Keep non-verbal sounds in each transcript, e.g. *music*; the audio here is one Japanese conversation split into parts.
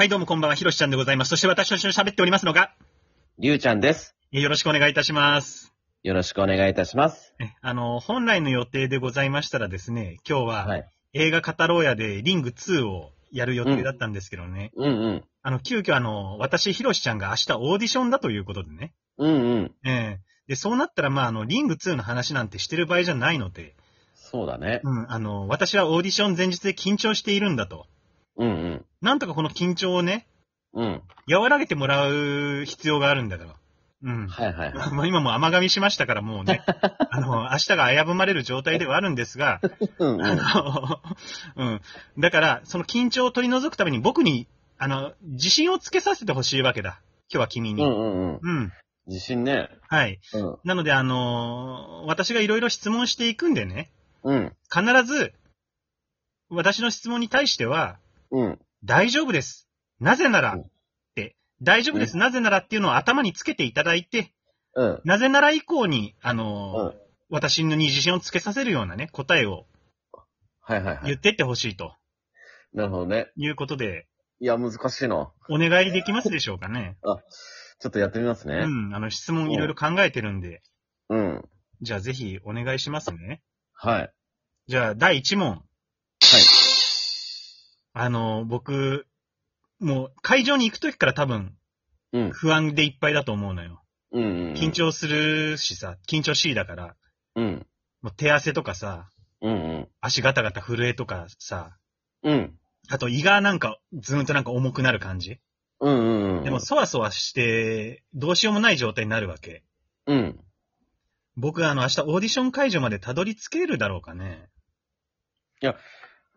はい、どうもこんばんは、ひろしちゃんでございます。そして私と一緒に喋っておりますのが、りゅうちゃんです。えよろしくお願いいたします。よろしくお願いいたします。えあの、本来の予定でございましたらですね、今日は、はい。映画語ろうやでリング2をやる予定だったんですけどね、うんうん。あの、急遽あの、私、ひろしちゃんが明日オーディションだということでね、うんうん。ええで、そうなったら、まあ、あの、リング2の話なんてしてる場合じゃないので、そうだね。うん、あの、私はオーディション前日で緊張しているんだと。うんうん。なんとかこの緊張をね、うん。和らげてもらう必要があるんだから。うん。はいはいはい。*laughs* まあ今も甘噛みしましたからもうね、*laughs* あの、明日が危ぶまれる状態ではあるんですが、うんうん。あの、*laughs* うん。だから、その緊張を取り除くために僕に、あの、自信をつけさせてほしいわけだ。今日は君に。うんうんうん。うん。自信ね。はい。うん。なので、あの私がいろいろ質問していくんでね、うん。必ず、私の質問に対しては、うん。大丈夫です。なぜなら、うんって、大丈夫です。なぜならっていうのを頭につけていただいて、うん。なぜなら以降に、あうのん。私に自信をつけさせるようなね、答えをはいはいはい。言ってってほしいとなるほどね。いうことで、いや、難しいな。お願いできますでしょうかね。ちょっとやってみますね。うん、あの、質問いろいろ考えてるんで、うん。じゃあぜひお願いしますね。はい。じゃあ、第1問。はい。あの、僕、もう会場に行くときから多分うん。不安でいっぱいだと思うのよ。うんうん。緊。張するしさ、緊張しいだから、うん。もう手汗とかさ、うんうん。足ガタガタ震えとかさ、うん。あと胃がなんかずーんとなんか重くなる感じ。うんうんうん。でも、そわそわして、どうしようもない状態になるわけ。うん。僕あの明日オーディション会場までたどり着けるだろうかね。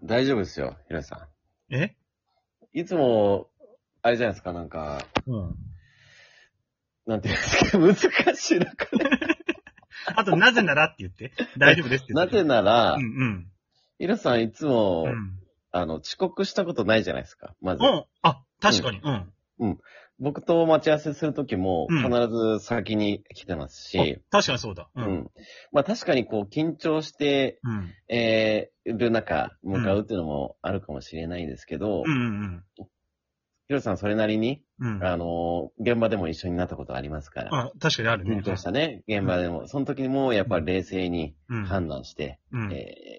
大丈夫ですよ、ひろしさえ？ん。いつも、あれじゃないですか、なんか、うん。なんていうんですか、難しいな、こ *laughs* れあと、なぜならって言って。大丈夫ですって言って。なぜならう、んひろしさんいつも、うん。うん。あの、遅刻したことないじゃないですか、まず。うん。あ、確かに。うん。僕と待ち合わせするときも、うん必ず先に来てますし、あ確かにそうだ。う。うんん。まあ確かにこう、緊張して、うん。えー、る中、向かうっていうのもあるかもしれないんですけど、うんうんひろしさんそれなりに、うん。うん。あのー、現場でも一緒になったことありますから、あ、確かにあるね。緊張したね、現場でも、その時にもやっぱり冷静にうん。判断して、うん。えー、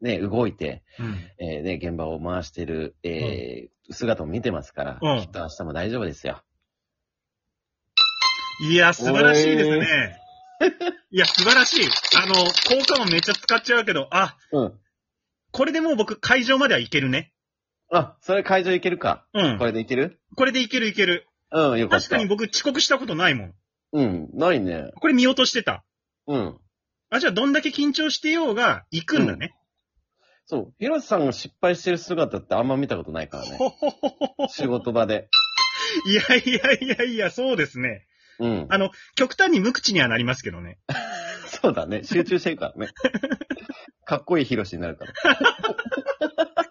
ね、動いて、うん。えー、ね、現場を回してる、えー、姿を見てますから、うんきっと明日も大丈夫ですよ。いや、素晴らしいですね。いや、*laughs* 素晴らしい。あの、効果音めっちゃ使っちゃうけど、あ、うん。これでもう僕会場までは行けるね。あ、それ会場行けるか。うんこ。れで行ける？これで行ける行ける。うん、よかった。確かに僕遅刻したことないもん。うん、ないね。これ見落としてた。うん。あ、じゃあどんだけ緊張してようが行くんだね。そう。ヒロシさんが失敗してる姿ってあんま見たことないからね。*laughs* 仕事場で。いやいやいやいや、そうですね。うん。あの、極端に無口にはなりますけどね。*laughs* そうだね。集中してるからね。*laughs* かっこいいヒロシになるから。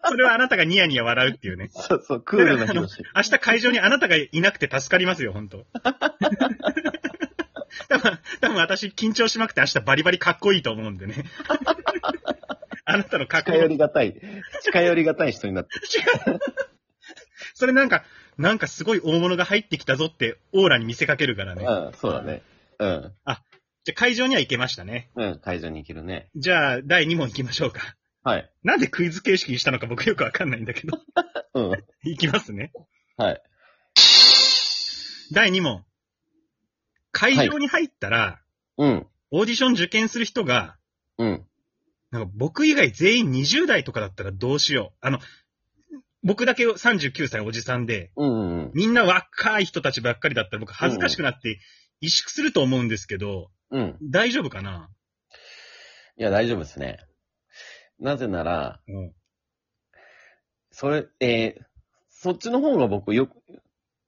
それはあなたがニヤニヤ笑うっていうね。そうそう、クールなヒロシ。明日会場にあなたがいなくて助かりますよ、本当多分、多分私緊張しまくて明日バリバリかっこいいと思うんでね。あなたのかっこ近寄。りがたい。近寄りがたい人になってる。*laughs* それなんか、なんかすごい大物が入ってきたぞってオーラに見せかけるからね。うん、そうだね。うん。じゃあ会場には行けましたね。うん、会場に行けるね。じゃあ、第2問行きましょうか。はい。なんでクイズ形式にしたのか僕よくわかんないんだけど。*laughs* うん。行きますね。はい。第2問。会場に入ったら、うん。オーディション受験する人が、うん。なんか僕以外全員20代とかだったらどうしよう。あの、僕だけ39歳おじさんで、うんうんうん。みんな若い人たちばっかりだったら僕恥ずかしくなって萎縮すると思うんですけど、うん。大丈夫かな？いや、大丈夫ですね。なぜなら、うん。それ、えー、そっちの方が僕よく、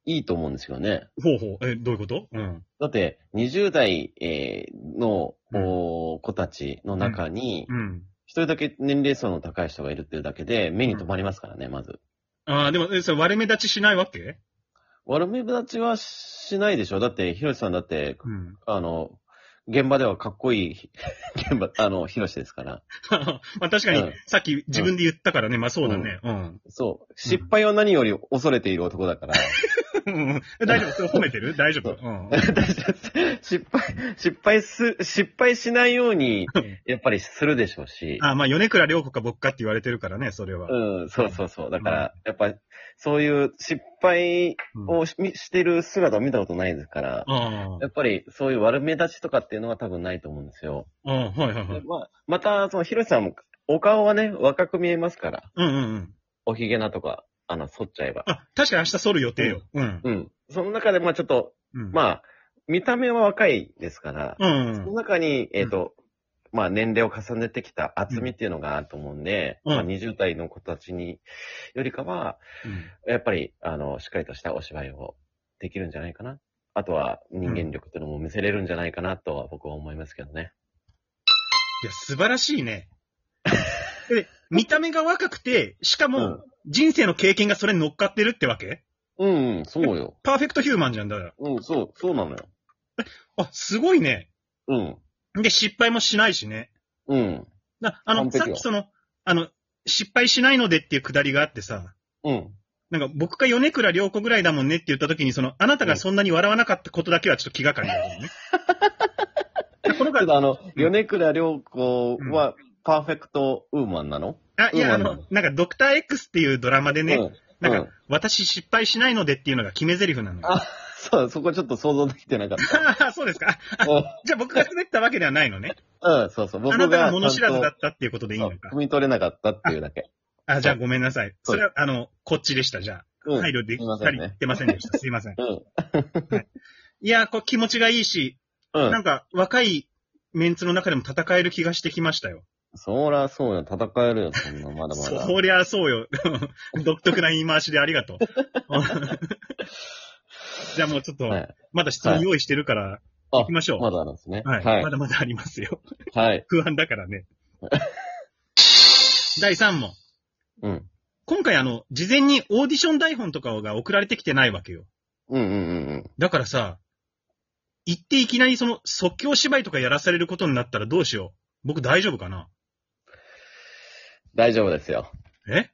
いいと思うんですよね。ほうほう。え、どういうこと？うん。だって、20代、えーの、うんお子たちの中に、うん。一人だけ年齢層の高い人がいるっていうだけで、目に留まりますからね、まず。ああ、でも、えそれ割れ目立ちしないわけ？悪目立ちはしないでしょ？だって、ひろしさんだって、うん。あの、現場ではかっこいい、*laughs* 現場、あの、ヒロシですから。*laughs* まあ確かにうん、さっき自分で言ったからね、まあそうだね。うん。そう。失敗は何より恐れている男だから。*laughs* うん大丈夫？それ褒めてる？大丈夫？うん。*laughs* 失敗、失敗す、失敗しないように、*laughs* やっぱりするでしょうし。あ、まあ、米倉涼子か僕かって言われてるからね、それは。うん、そうそうそう。だから、やっぱり、そういう失敗うんをししてる姿を見たことないですから、あやっぱりそういう悪目立ちとかっていうのは多分ないと思うんですよ。あ、はいはいはい。まあ、また、その、ヒロシさんも、お顔はね、若く見えますから、うんうんうん。おひげなとか、あの、剃っちゃえば。あ、確かに明日剃る予定よ。うん。うん。その中で、まあちょっと、うん。まあ、見た目は若いですから、うんその中に、えっ、と、まあ年齢を重ねてきた厚みっていうのがあると思うんで、うんまあ20代の子たちに、よりかは、やっぱり、あの、しっかりとしたお芝居をできるんじゃないかな。あとは人間力っていうのも見せれるんじゃないかなとは僕は思いますけどね。いや、素晴らしいね。*laughs* で、見た目が若くて、しかもうん、人生の経験がそれに乗っかってるってわけ？うん、うん、そうよ。パーフェクトヒューマンじゃんだから。うん、そう、そうなのよ。あ、すごいね。うん、で、失敗もしないしね。うん、なあの、完璧よさっきその、あの、失敗しないのでっていうくだりがあってさ、うん。なんか僕か米倉涼子ぐらいだもんねって言った時に、その、あなたがそんなに笑わなかったことだけはちょっと気がかりだよね。*laughs* でこのが、ただあの、米倉涼子は、パーフェクトウーマンなの？あ、いや、あうんの、なんかドクター X っていうドラマでね、うん。なんか、うん私失敗しないのでっていうのが決め台詞なのよ。あ、そう、そこちょっと想像できてなかっあ *laughs* そうですか。じゃあ僕が滑ったわけではないのね。うん、そうそう。僕あなたがが物知らずだちったっていうことでいいのかそう。汲み取れなかったっていうだけ。あ、じゃあごめんなさい。それは、あの、こっちでした、じゃあ。うん。配慮できすいませんね足りてませんでした。すいません。うん。いや、こう気持ちがいいし、うん。なんか若いメンツの中でも戦える気がしてきましたよ。そらそうよ。戦えるよ、そんな、まだまだ。そりゃそうよ。*laughs* 独特な言い回しでありがとう。*laughs* じゃあもうちょっと、はい。まだ質問用意してるから、あ行きましょう。まだあるんですね。はい、はいま。だまだありますよ。はい。*laughs* 不安だからね。第3問。うん。今回あの、事前にオーディション台本とかが送られてきてないわけよ。うんうんうんうん。だからさ、行っていきなりその即興芝居とかやらされることになったらどうしよう。僕大丈夫かな？大丈夫ですよ。え？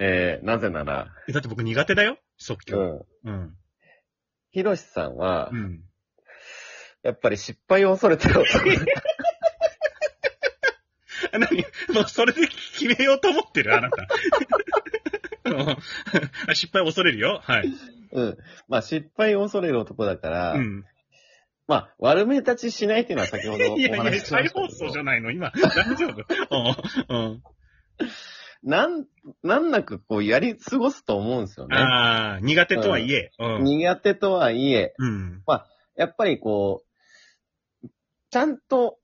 えー、なぜなら、えだって僕苦手だよ即興。うん。うん。ひろしさんはう、ん。やっぱり失敗を恐れてる男あ *laughs* 何？もうそれで決めようと思ってるあなた。*laughs* うんあ失敗を恐れるよ。はい。うん。まあ、失敗を恐れる男だから、うん。まあ、悪目立ちしないっていうのは先ほどおいやいや、話ししま再したけど放送じゃないの今。大丈夫うん。うん。*laughs* なん、なんなくこう、やり過ごすと思うんですよね。ああ、苦手とはいえ。うん。苦手とはいえ、うん。やっぱりこう、ちゃんと、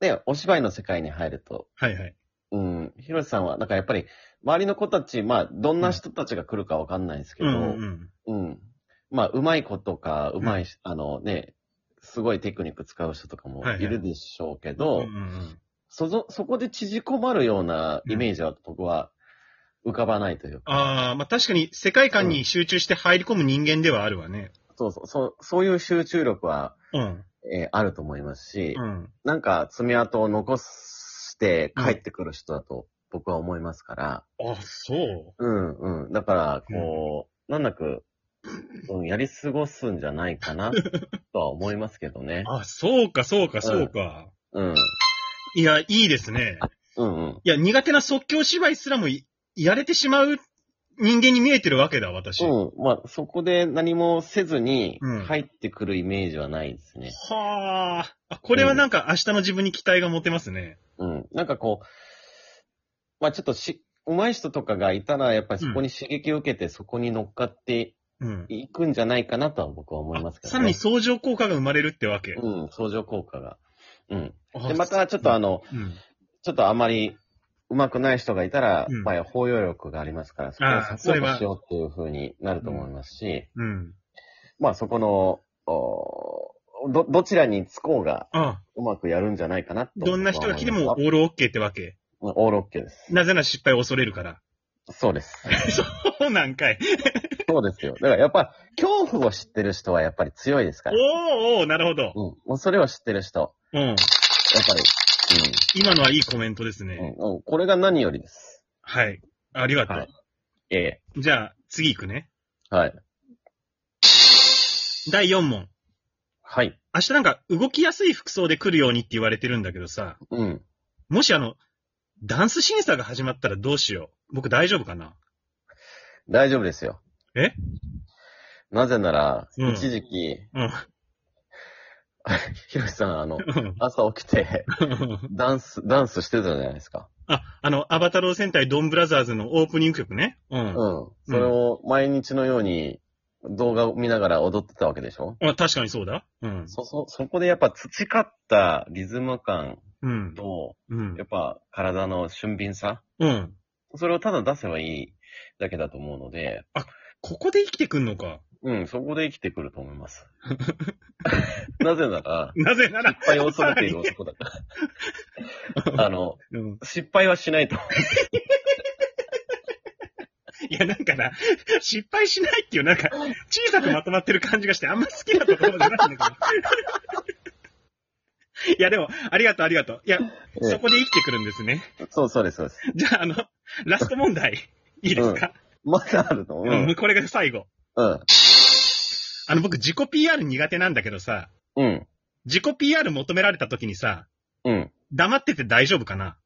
ね、お芝居の世界に入ると、はいはい。うん、ひろしさんは、なんかやっぱり、周りの子たち、まあ、どんな人たちが来るかわかんないですけど、ううんん、うんうん。まあ、うまい子とか、うまいし、あのね、すごいテクニック使う人とかもはいはいいるでしょうけど、うんそこで縮こまるようなイメージは僕は浮かばないというか、ああ、まあ確かに世界観に集中して入り込む人間ではあるわね。そうそう、そう、そういう集中力は、うん。えーあると思いますし、うん。なんか爪痕を残して帰ってくる人だと僕は思いますから、あ、そう。うんうん。だから、こう、なんなく、うん、やり過ごすんじゃないかな、とは思いますけどね。*laughs* あ、そうか、そうか、そうか。うん。いや、いいですね。うんうん。いや、苦手な即興芝居すらもいやれてしまう人間に見えてるわけだ、私。うん。まあ、そこで何もせずにうん入ってくるイメージはないですね。はあ。あ、これはなんか明日の自分に期待が持てますね。うん。なんかこう、まあちょっとし、上手い人とかがいたら、やっぱりそこに刺激を受けて、そこに乗っかってうん。いくんじゃないかなとは僕は思いますけどね。さらに相乗効果が生まれるってわけ。うん、相乗効果が。うん。あで、またちょっとあの、うん。ちょっとあまり上手くない人がいたら、うんまあ包容力がありますから、そこをサポートしようっていう風になると思いますし、うん。まあそこの、おど、どちらにつこうがあうまくやるんじゃないかなと。どんな人が来てもオールオッケーってわけ。ますオールオッケーです。なぜなら失敗を恐れるから。そうです。*laughs* そうなんかい。*laughs* そうですよ。だからやっぱ、恐怖を知ってる人はやっぱり強いですから。おーおーなるほど。うん。もうそれを知ってる人、うん。やっぱり、今のはいいコメントですうん。ね。うんうん。これが何よりです。はい。ありがとう。はいええ。じゃあ、次行くね。はい。第4問。はい。明日なんか動きやすい服装で来るようにって言われてるんだけどさ、うん。もしあの、ダンス審査が始まったらどうしよう。僕大丈夫かな？大丈夫ですよ。え？なぜなら、うん一時期、うん。ひろしさん、あの、朝起きて、ダンス、ダンスしてたじゃないですか。あ、あの、アバタロー戦隊ドンブラザーズのオープニング曲ね。うん。うん。それを毎日のように動画を見ながら踊ってたわけでしょ？あ確かにそうだ。うん。そ、そ、そこでやっぱ培ったリズム感うん。と、うんや。っぱ体の俊敏さ？うん。それをただ出せばいいだけだと思うので、ここで生きてくんのか。うん、そこで生きてくると思います。*laughs* なぜなら、なぜなら。失敗を恐れている男だから。*laughs* あの、うん。失敗はしないと。*laughs* いや、なんかな、失敗しないっていう、なんか、小さくまとまってる感じがして、あんま好きなところじゃないんだけど。いや、でも、ありがとう、ありがとう。いや、そこで生きてくるんですね。そうそうです、そうです。じゃあ、あの、ラスト問題、*laughs* いいですか、まだあるの？ううんん。これが最後。うん。あの、僕、自己 PR 苦手なんだけどさ、うん。自己 PR 求められた時にさ、うん。黙ってて大丈夫かな？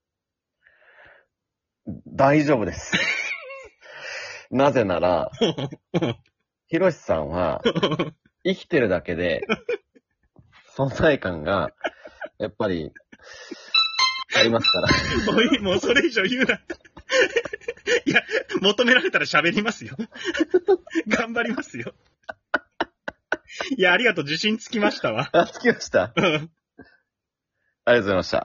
大丈夫です。*laughs* なぜなら、ひろしさんは、生きてるだけで、*laughs* 存在感が、やっぱり、ありますから。*laughs* もういい、もうそれ以上言うな。*laughs* いや、求められたら喋りますよ。*laughs* 頑張りますよ。いや、ありがとう。自信つきましたわ。あ、つきました。うんありがとうございました。